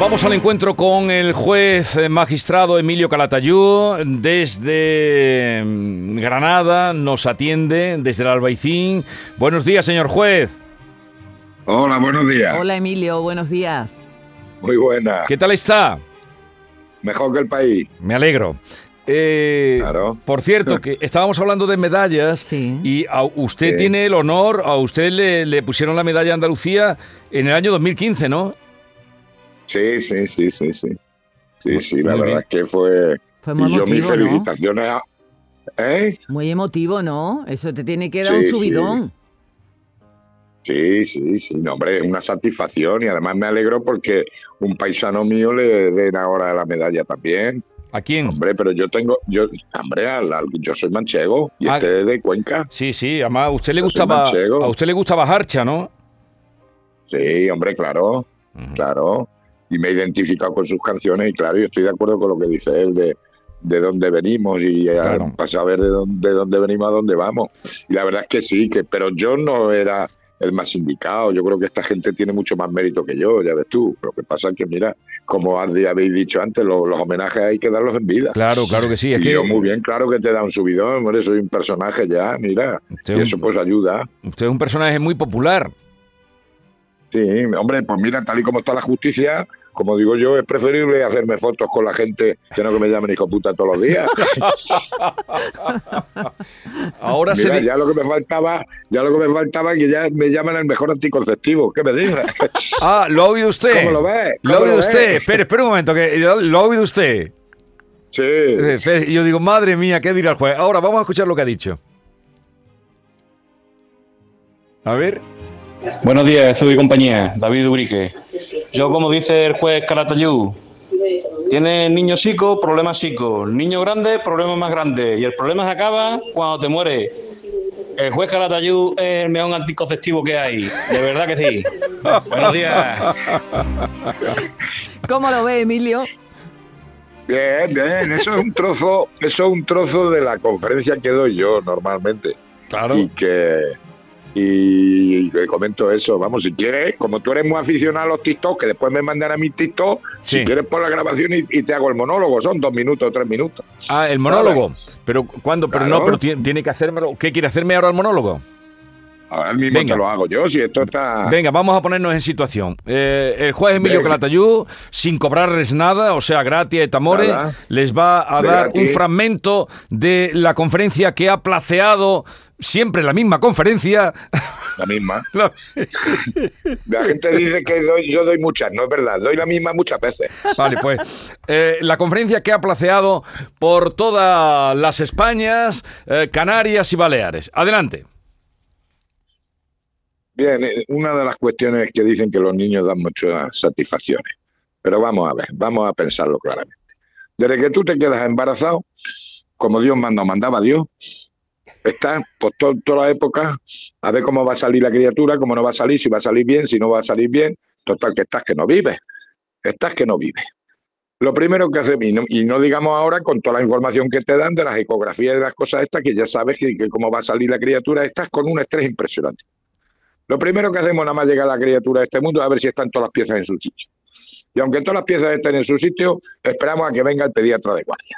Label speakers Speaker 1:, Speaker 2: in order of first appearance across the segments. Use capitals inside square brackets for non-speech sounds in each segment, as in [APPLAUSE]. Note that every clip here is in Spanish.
Speaker 1: Vamos al encuentro con el juez eh, magistrado Emilio Calatayú. Desde mm, Granada nos atiende, desde el Albaicín. Buenos días, señor juez.
Speaker 2: Hola, buenos días.
Speaker 3: Hola Emilio, buenos días.
Speaker 2: Muy buena.
Speaker 1: ¿Qué tal está?
Speaker 2: Mejor que el país.
Speaker 1: Me alegro. Eh,
Speaker 2: Claro.
Speaker 1: Por cierto, que estábamos hablando de medallas
Speaker 3: Sí.
Speaker 1: y a usted
Speaker 2: Sí.
Speaker 1: tiene el honor, a usted le, le pusieron la medalla Andalucía en el año 2015, ¿no?
Speaker 2: Sí, sí, sí, sí, sí. Sí, sí, la
Speaker 1: Muy
Speaker 2: verdad
Speaker 1: bien.
Speaker 2: es que fue...
Speaker 3: Fue muy
Speaker 2: y yo mis felicitaciones a... ¿Eh?
Speaker 3: Muy emotivo, ¿no? Eso te tiene que dar
Speaker 2: Sí,
Speaker 3: un subidón.
Speaker 2: Sí, sí, sí, no, hombre, es una satisfacción y además me alegro porque un paisano mío le den ahora la medalla también.
Speaker 1: ¿A quién?
Speaker 2: Hombre, pero yo tengo, yo, hombre, al- al- yo soy manchego y
Speaker 1: Ah.
Speaker 2: este es de Cuenca.
Speaker 1: Sí, sí, además a usted le
Speaker 2: Yo
Speaker 1: gustaba, a usted le gustaba Harcha, ¿no?
Speaker 2: Sí, hombre, claro. Claro, y me he identificado con sus canciones y claro, yo estoy de acuerdo con lo que dice él de, de dónde venimos y eh,
Speaker 1: Claro.
Speaker 2: para saber de dónde, de dónde venimos a dónde vamos. Y la verdad es que sí, que pero yo no era el más indicado, yo creo que esta gente tiene mucho más mérito que yo, ya ves tú. Lo que pasa es que, mira, como habéis dicho antes, lo- los homenajes hay que darlos en vida.
Speaker 1: Claro, claro que sí. Es
Speaker 2: y
Speaker 1: que
Speaker 2: yo muy bien, claro que te da un subidón, hombre, soy un personaje ya, mira,
Speaker 1: usted,
Speaker 2: y
Speaker 1: es
Speaker 2: eso
Speaker 1: un,
Speaker 2: pues ayuda.
Speaker 1: usted es un personaje muy popular.
Speaker 2: Sí, hombre, pues mira, tal y como está la justicia, como digo yo, es preferible hacerme fotos con la gente que no que me llamen hijo puta todos los días. [LAUGHS]
Speaker 1: Ahora se
Speaker 2: Mira,
Speaker 1: di-
Speaker 2: ya lo que me faltaba, ya lo que me faltaba es que ya me llaman el mejor anticonceptivo. ¿Qué me dices? [LAUGHS]
Speaker 1: Ah, ¿lo ha oído usted?
Speaker 2: ¿Cómo lo ves?
Speaker 1: ¿Lo ha
Speaker 2: ¿Cómo
Speaker 1: oído usted?
Speaker 2: ves?
Speaker 1: Espere, espere un momento, que lo, ha oído usted.
Speaker 2: Sí.
Speaker 1: Eh, Y yo digo, madre mía, ¿qué dirá el juez? Ahora vamos a escuchar lo que ha dicho. A ver.
Speaker 4: Buenos días, soy compañía, David Urique. Yo, como dice el juez Calatayú, tiene niño chico, problema chico. Niño grande, problema más grande. Y el problema se acaba cuando te muere. El juez Calatayú es el mejor anticonceptivo que hay. De verdad que sí. Buenos días.
Speaker 3: ¿Cómo lo ve Emilio?
Speaker 2: Bien, bien. Eso es un trozo, eso es un trozo de la conferencia que doy yo normalmente.
Speaker 1: Claro.
Speaker 2: Y que y, que comento eso. Vamos, si quieres, como tú eres muy aficionado a los TikTok, que después me mandan a mi TikTok,
Speaker 1: Sí.
Speaker 2: si quieres por la grabación y, y te hago el monólogo, son dos minutos, tres minutos.
Speaker 1: Ah, el monólogo. Pero ¿cuándo? Pero no, pero tiene, tiene que hacérmelo. ¿Qué quiere hacerme ahora el monólogo?
Speaker 2: Ahora mismo
Speaker 1: Venga.
Speaker 2: te lo hago yo, si esto está...
Speaker 1: Venga, vamos a ponernos en situación. Eh, el juez Emilio
Speaker 2: Venga.
Speaker 1: Calatayú, sin cobrarles nada, o sea, gratis et amore,
Speaker 2: Nada.
Speaker 1: les va a dar un fragmento de la conferencia que ha placeado siempre la misma conferencia.
Speaker 2: La misma. [LAUGHS]
Speaker 1: La-
Speaker 2: La gente dice que doy- yo doy muchas, no es verdad, doy la misma muchas veces.
Speaker 1: Vale, pues eh, la conferencia que ha placeado por todas las Españas, eh, Canarias y Baleares. Adelante.
Speaker 2: Bien, eh, una de las cuestiones es que dicen que los niños dan muchas satisfacciones. Pero vamos a ver, vamos a pensarlo claramente. Desde que tú te quedas embarazado, como Dios manda mandaba Dios, estás por to- toda la época a ver cómo va a salir la criatura, cómo no va a salir, si va a salir bien, si no va a salir bien. Total, que estás que no vives. Estás que no vives. Lo primero que hacemos, y no, digamos ahora con toda la información que te dan de las ecografías y de las cosas estas, que ya sabes que cómo va a salir la criatura, estás con un estrés impresionante. Lo primero que hacemos nada más llegar a la criatura de este mundo es a ver si están todas las piezas en su sitio. Y aunque todas las piezas estén en su sitio, esperamos a que venga el pediatra de guardia.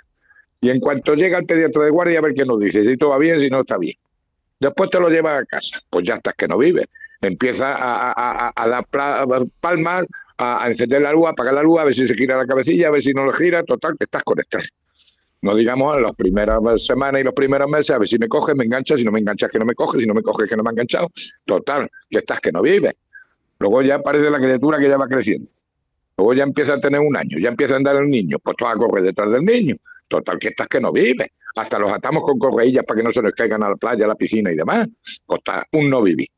Speaker 2: Y en cuanto llega el pediatra de guardia, a ver qué nos dice, si todo va bien, si no está bien. Después te lo llevas a casa, pues ya estás que no vives. Empieza a, a- a- a dar palmas, a, a encender la luz, a apagar la luz, a ver si se gira la cabecilla, a ver si no le gira, total, que estás con estrés. No digamos las primeras semanas y los primeros meses, a ver si me coge, me engancha, si no me enganchas que no me coge, si no me coge que no me ha enganchado. Total, que estás que no vives. Luego ya aparece la criatura que ya va creciendo. Luego ya empieza a tener un año, ya empieza a andar el niño, pues tú vas a correr detrás del niño. Total, que estás que no vives. Hasta los atamos con correillas para que no se nos caigan a la playa, a la piscina y demás. Pues está un no vivir.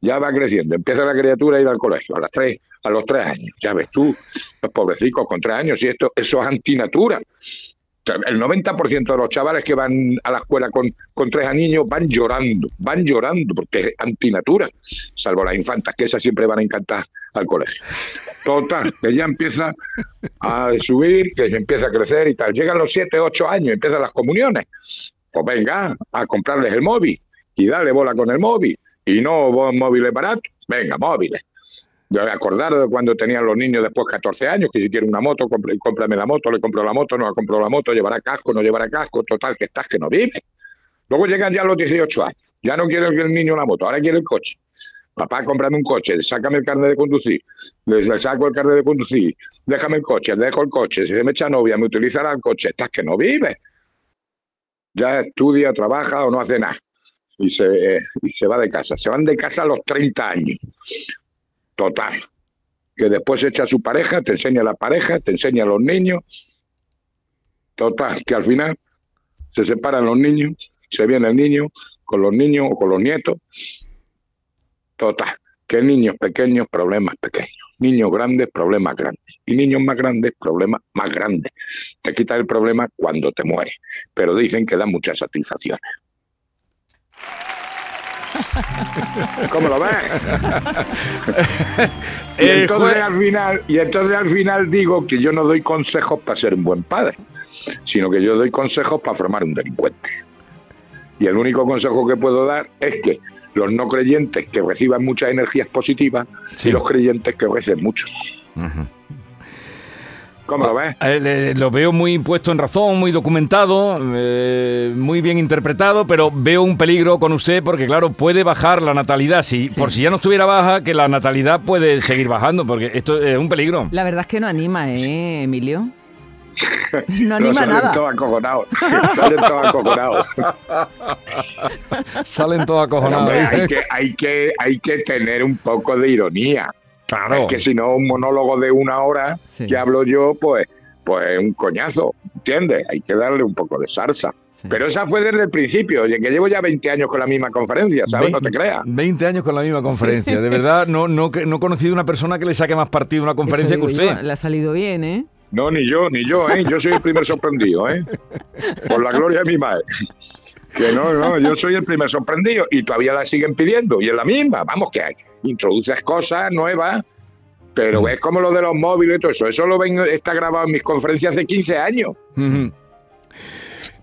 Speaker 2: Ya va creciendo, empieza la criatura a ir al colegio a las tres, a los tres años. Ya ves tú, los pobrecitos con tres años, y esto, eso es antinatura. El 90% de los chavales que van a la escuela con, con tres niños van llorando, van llorando porque es antinatura, salvo las infantas, que esas siempre van a encantar al colegio. Total, que ya empieza a subir, que se empieza a crecer y tal. Llegan los 7, 8 años, empiezan las comuniones. Pues venga, a comprarles el móvil y dale bola con el móvil. Y no móviles baratos, venga, móviles. Me acordar de cuando tenían los niños después 14 años, que si quiere una moto, compre- cómprame la moto, le compro la moto, no le compro la moto, llevará casco, no llevará casco, total, que estás que no vive. Luego llegan ya los 18 años, ya no quiere el niño la moto, ahora quiere el coche. Papá, cómprame un coche, sácame el carnet de conducir, le saco el carnet de conducir, déjame el coche, dejo el coche, si se me echa novia, me utilizará el coche, estás que no vive. Ya estudia, trabaja o no hace nada. Y se, eh, y se va de casa. Se van de casa a los 30 años. Total. Que después echa a su pareja, te enseña a la pareja, te enseña a los niños. Total, que al final se separan los niños, se viene el niño con los niños o con los nietos. Total, que niños pequeños, problemas pequeños. Niños grandes, problemas grandes. Y niños más grandes, problemas más grandes. Te quitas el problema cuando te mueres. Pero dicen que da muchas satisfacciones. [LAUGHS] ¿Cómo lo ves? [LAUGHS] y, entonces al final, y entonces al final digo que yo no doy consejos para ser un buen padre, sino que yo doy consejos para formar un delincuente. Y el único consejo que puedo dar es que los no creyentes que reciban muchas energías positivas
Speaker 1: Sí.
Speaker 2: y los creyentes que recen mucho.
Speaker 1: Ujú.
Speaker 2: ¿Cómo lo ves?
Speaker 1: Eh, lo veo muy puesto en razón, muy documentado, eh, muy bien interpretado, pero veo un peligro con usted porque, claro, puede bajar la natalidad. Si, Por si ya no estuviera baja, que la natalidad puede seguir bajando, porque esto es un peligro.
Speaker 3: La verdad es que no anima, ¿eh, Emilio? No
Speaker 2: No,
Speaker 3: anima
Speaker 2: salen
Speaker 3: nada.
Speaker 2: todos acojonados. salen todos acojonados.
Speaker 1: Salen todos
Speaker 2: Hombre, hay, que, hay, que, hay que tener un poco de ironía.
Speaker 1: Claro.
Speaker 2: Es que si no, un monólogo de una hora
Speaker 3: Sí.
Speaker 2: que hablo yo, pues, pues un coñazo, ¿entiendes? Hay que darle un poco de salsa.
Speaker 3: Sí.
Speaker 2: Pero esa fue desde el principio, oye, que llevo ya 20 años con la misma conferencia, ¿sabes? No te creas.
Speaker 1: 20 años con la misma conferencia. De verdad, no, no, no he conocido una persona que le saque más partido a una conferencia
Speaker 3: Eso
Speaker 1: que
Speaker 3: digo yo,
Speaker 1: usted.
Speaker 3: le ha salido bien, ¿eh?
Speaker 2: No, ni yo, ni yo, ¿eh? Yo soy el primer sorprendido, ¿eh? Por la gloria de mi madre. Que no, no, yo soy el primer sorprendido y todavía la siguen pidiendo y es la misma. Vamos, que hay, introduces cosas nuevas, pero es como lo de los móviles y todo eso. Eso lo ven, está grabado en mis conferencias de 15 años. Pero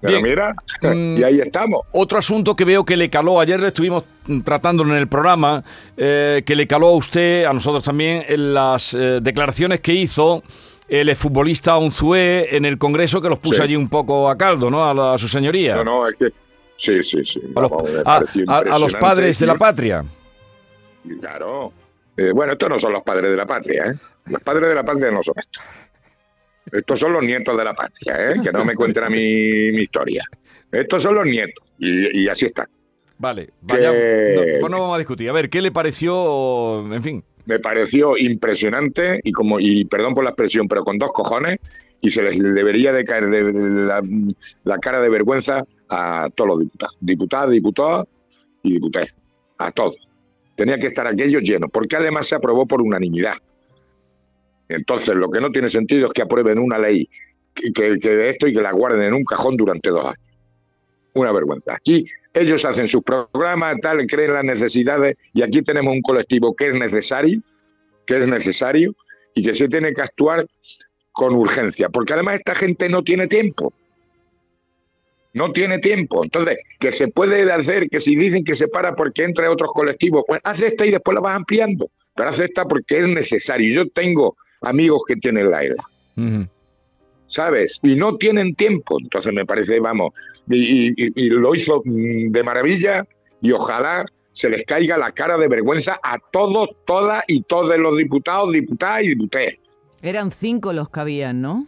Speaker 1: Bien.
Speaker 2: mira,
Speaker 1: Mm. [LAUGHS]
Speaker 2: y ahí estamos.
Speaker 1: Otro asunto que veo que le caló, ayer le estuvimos tratándolo en el programa, eh, que le caló a usted, a nosotros también, en las eh, declaraciones que hizo el exfutbolista Unzué en el Congreso, que los puso
Speaker 2: Sí.
Speaker 1: allí un poco a caldo, ¿no? A, la- a su señoría.
Speaker 2: No, no, es que. Sí, sí, sí.
Speaker 1: a, los, a- los padres de la patria.
Speaker 2: Claro. Eh, bueno, estos no son los padres de la patria, ¿eh? Los padres de la patria no son estos. Estos son los nietos de la patria, ¿eh? Que no me cuenten a mí mi historia. Estos son los nietos. Y, y así están.
Speaker 1: Vale, vaya,
Speaker 2: Que-
Speaker 1: no, pues no vamos a discutir. A ver, ¿qué le pareció? En fin.
Speaker 2: Me pareció impresionante y como y perdón por la expresión, pero con dos cojones y se les debería de caer de la, la cara de vergüenza a todos los diputados, diputadas, diputados y diputadas, a todos. Tenía que estar aquello lleno, porque además se aprobó por unanimidad. Entonces, lo que no tiene sentido es que aprueben una ley que, que esto y que la guarden en un cajón durante dos años. Una vergüenza. Aquí ellos hacen sus programas, tal, creen las necesidades y aquí tenemos un colectivo que es necesario, que es necesario y que se tiene que actuar con urgencia, porque además esta gente no tiene tiempo. No tiene tiempo. Entonces, que se puede hacer, que si dicen que se para porque entra otros colectivos, pues haz esta y después la vas ampliando. Pero haz esta porque es necesario. Yo tengo amigos que tienen la ELA. ¿sabes? Y no tienen tiempo. Entonces me parece, vamos, y, y- y lo hizo mm, de maravilla y ojalá se les caiga la cara de vergüenza a todos, todas y todos los diputados, diputadas y diputadas.
Speaker 3: Eran cinco los que habían, ¿no?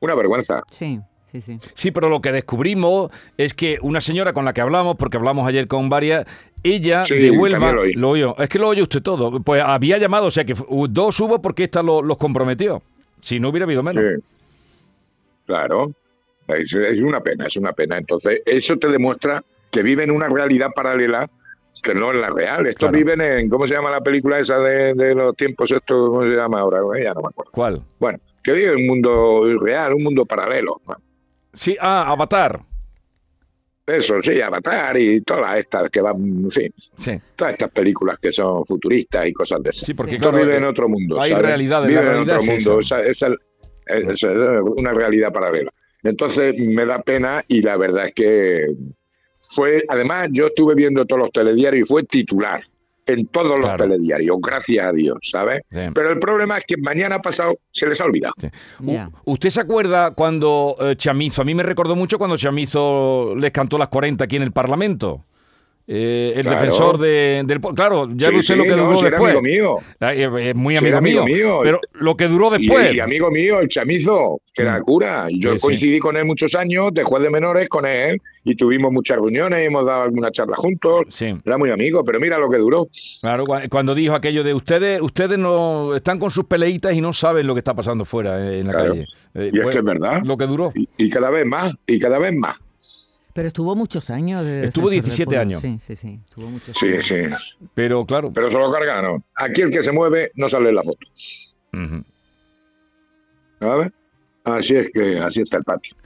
Speaker 2: Una vergüenza.
Speaker 3: Sí, sí, sí.
Speaker 1: Sí, pero lo que descubrimos es que una señora con la que hablamos, porque hablamos ayer con varias, ella
Speaker 2: Sí,
Speaker 1: de Huelva,
Speaker 2: lo
Speaker 1: lo oyó. Es que lo oye usted todo. Pues había llamado, o sea que dos hubo porque esta lo- los comprometió. Si no hubiera habido menos.
Speaker 2: Sí. Claro. Es, es una pena, es una pena. Entonces, eso te demuestra que viven una realidad paralela que no es la real. Estos
Speaker 1: Claro.
Speaker 2: viven en, ¿cómo se llama la película esa de, de los tiempos estos? ¿Cómo se llama ahora? Ya no me acuerdo.
Speaker 1: ¿Cuál?
Speaker 2: Bueno, que vive en un mundo irreal, un mundo paralelo.
Speaker 1: Sí, ah, Avatar.
Speaker 2: Eso, sí, Avatar y todas estas que van, en fin,
Speaker 1: Sí.
Speaker 2: todas estas películas que son futuristas y cosas de esas.
Speaker 1: Sí, porque
Speaker 3: Sí.
Speaker 1: Claro,
Speaker 2: vives
Speaker 1: eh,
Speaker 2: en otro mundo.
Speaker 1: hay
Speaker 2: ¿sabes? Vives en
Speaker 1: realidad
Speaker 2: otro
Speaker 1: es
Speaker 2: mundo.
Speaker 1: esa.
Speaker 2: esa- esa- esa es una realidad paralela. Entonces me da pena y la verdad es que fue, además yo estuve viendo todos los telediarios y fue titular en todos los telediarios, gracias a Dios, ¿sabes?
Speaker 1: Sí.
Speaker 2: Pero el problema es que mañana pasado se les ha olvidado.
Speaker 1: ¿Usted se acuerda cuando eh, Chamizo, a mí me recordó mucho cuando Chamizo les cantó las 40 aquí en el Parlamento? Eh, el
Speaker 2: Claro.
Speaker 1: defensor de- del... Claro, ya
Speaker 2: Sí,
Speaker 1: usted
Speaker 2: sí,
Speaker 1: lo que
Speaker 2: no,
Speaker 1: duró
Speaker 2: si era amigo mío.
Speaker 1: Eh, muy amigo,
Speaker 2: amigo
Speaker 1: mío,
Speaker 2: mío.
Speaker 1: Pero lo que duró después...
Speaker 2: y amigo mío, el chamizo, que era
Speaker 1: Mm.
Speaker 2: cura. Yo
Speaker 1: Sí,
Speaker 2: coincidí con él muchos años, de juez de menores con él, y tuvimos muchas reuniones, hemos dado alguna charla juntos. Era muy amigo, pero mira lo que duró.
Speaker 1: claro, cua- cuando dijo aquello de ustedes, ustedes no están con sus peleitas y no saben lo que está pasando fuera eh, en la
Speaker 2: Claro.
Speaker 1: calle. Eh,
Speaker 2: Y es
Speaker 1: pues,
Speaker 2: que es verdad.
Speaker 1: Lo que duró.
Speaker 2: Y, y cada vez más, y cada vez más.
Speaker 3: Pero estuvo muchos años. de
Speaker 1: Estuvo
Speaker 3: defensor del
Speaker 1: 17
Speaker 3: pueblo.
Speaker 1: años.
Speaker 3: Sí, sí, sí. Estuvo muchos
Speaker 2: Sí,
Speaker 3: años.
Speaker 2: sí.
Speaker 1: Pero claro.
Speaker 2: Pero se lo cargaron. Aquí el que se mueve no sale en la foto.
Speaker 1: ujú.
Speaker 2: ¿Sabes? Así es que así está el patio.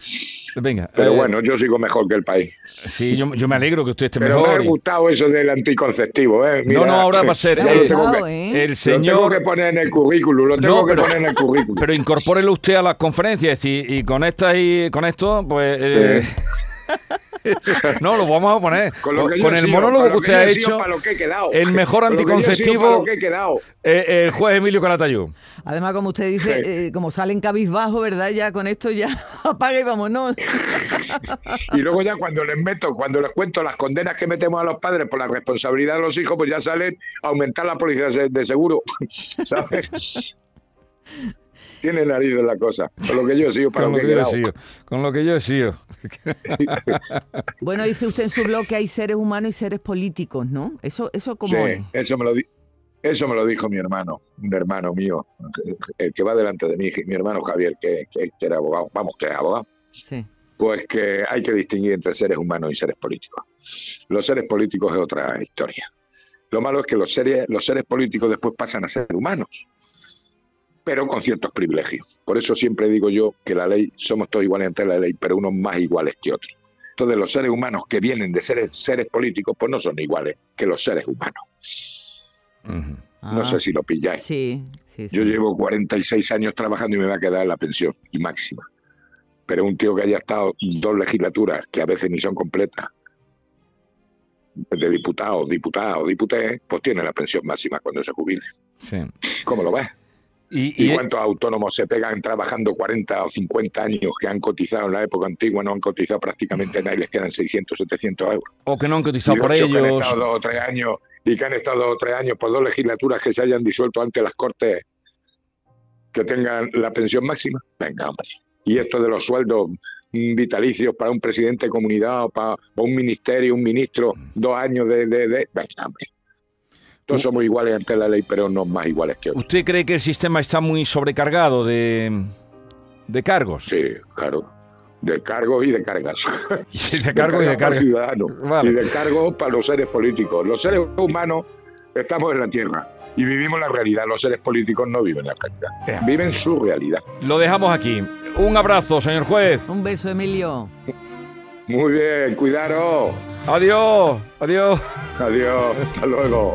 Speaker 1: Venga.
Speaker 2: Pero
Speaker 1: eh,
Speaker 2: bueno, yo sigo mejor que el país.
Speaker 1: Sí, yo, yo me alegro que usted esté
Speaker 2: Pero me
Speaker 1: mejor.
Speaker 2: ha
Speaker 1: y-
Speaker 2: gustado eso del anticonceptivo, ¿eh?
Speaker 1: No, no, ahora va a ser el,
Speaker 2: que-
Speaker 3: ¿eh?
Speaker 1: el
Speaker 2: Lo tengo
Speaker 1: señor.
Speaker 2: que poner en el currículum, lo tengo
Speaker 1: No,
Speaker 2: que
Speaker 1: pero-
Speaker 2: poner en el currículum.
Speaker 1: Pero incorpórelo usted a las conferencias, es decir, y con esta y con esto, pues. eh, [LAUGHS] no, lo vamos a poner.
Speaker 2: Con, lo que yo
Speaker 1: Con
Speaker 2: he
Speaker 1: el
Speaker 2: sido,
Speaker 1: monólogo que usted ha hecho,
Speaker 2: para lo que he quedado.
Speaker 1: el mejor [LAUGHS] anticonceptivo-
Speaker 2: que he quedado.
Speaker 1: eh, el juez Emilio Calatayud.
Speaker 3: Además, como usted dice,
Speaker 2: Sí.
Speaker 3: eh, como salen cabizbajo, ¿verdad? Ya con esto ya apaga y vámonos.
Speaker 2: Y luego ya cuando les meto, cuando les cuento las condenas que metemos a los padres por la responsabilidad de los hijos, pues ya salen a aumentar la policía de de seguro. [LAUGHS] ¿Sabes? Tiene nariz en la cosa. Con lo que yo he sido, para
Speaker 1: Con
Speaker 2: lo que
Speaker 1: que
Speaker 2: he
Speaker 1: yo he
Speaker 2: quedado.
Speaker 1: sido. Con lo que yo he sido. [LAUGHS]
Speaker 3: Bueno, dice usted en su blog que hay seres humanos y seres políticos, ¿no? Eso, eso cómo
Speaker 2: Sí,
Speaker 3: es.
Speaker 2: eso me lo di- Eso me lo dijo mi hermano, un hermano mío, el que va delante de mí, mi hermano Javier, que, que- que era abogado, vamos, que es abogado.
Speaker 3: Sí.
Speaker 2: Pues que hay que distinguir entre seres humanos y seres políticos. Los seres políticos es otra historia. Lo malo es que los seres, los seres políticos después pasan a ser humanos, pero con ciertos privilegios. Por eso siempre digo yo que la ley, somos todos iguales ante la ley, pero unos más iguales que otros. Entonces los seres humanos que vienen de seres, seres políticos, pues no son iguales que los seres humanos. No
Speaker 3: Ah,
Speaker 2: sé si lo pilláis.
Speaker 3: Sí, sí, sí.
Speaker 2: Yo llevo 46 años trabajando y me va a quedar la pensión y máxima. Pero un tío que haya estado dos legislaturas, que a veces ni son completas, de diputado, diputado, diputé, pues tiene la pensión máxima cuando se jubile.
Speaker 1: Sí.
Speaker 2: ¿Cómo lo ves?
Speaker 1: Y,
Speaker 2: ¿Y
Speaker 1: y-
Speaker 2: cuántos autónomos se pegan trabajando 40 o 50 años que han cotizado en la época antigua, no han cotizado prácticamente nada y les quedan 600, 700 euros?
Speaker 1: o que no han cotizado
Speaker 2: Y
Speaker 1: por
Speaker 2: otros que han
Speaker 1: ellos.
Speaker 2: estado dos o tres años y que han estado dos o tres años por dos legislaturas que se hayan disuelto ante las cortes que tengan la pensión máxima. Venga, hombre. Y esto de los sueldos mm, vitalicios para un presidente de comunidad o para o un ministerio, un ministro, dos años de... de, de- Venga, hombre. Todos somos iguales ante la ley, pero no más iguales que otros.
Speaker 1: ¿Usted cree que el sistema está muy sobrecargado de, de cargos?
Speaker 2: Sí, claro. De cargos y de cargas. [LAUGHS]
Speaker 1: de cargos y de
Speaker 2: cargas para
Speaker 1: cargas.
Speaker 2: el ciudadano
Speaker 1: Vale.
Speaker 2: y de cargos para los seres políticos. Los seres humanos estamos en la tierra y vivimos la realidad. Los seres políticos no viven la realidad,
Speaker 1: Ya.
Speaker 2: viven su realidad.
Speaker 1: Lo dejamos aquí. Un abrazo, señor juez.
Speaker 3: Un beso, Emilio.
Speaker 2: Muy bien, cuidaros.
Speaker 1: Adiós. Adiós.
Speaker 2: Adiós, hasta luego.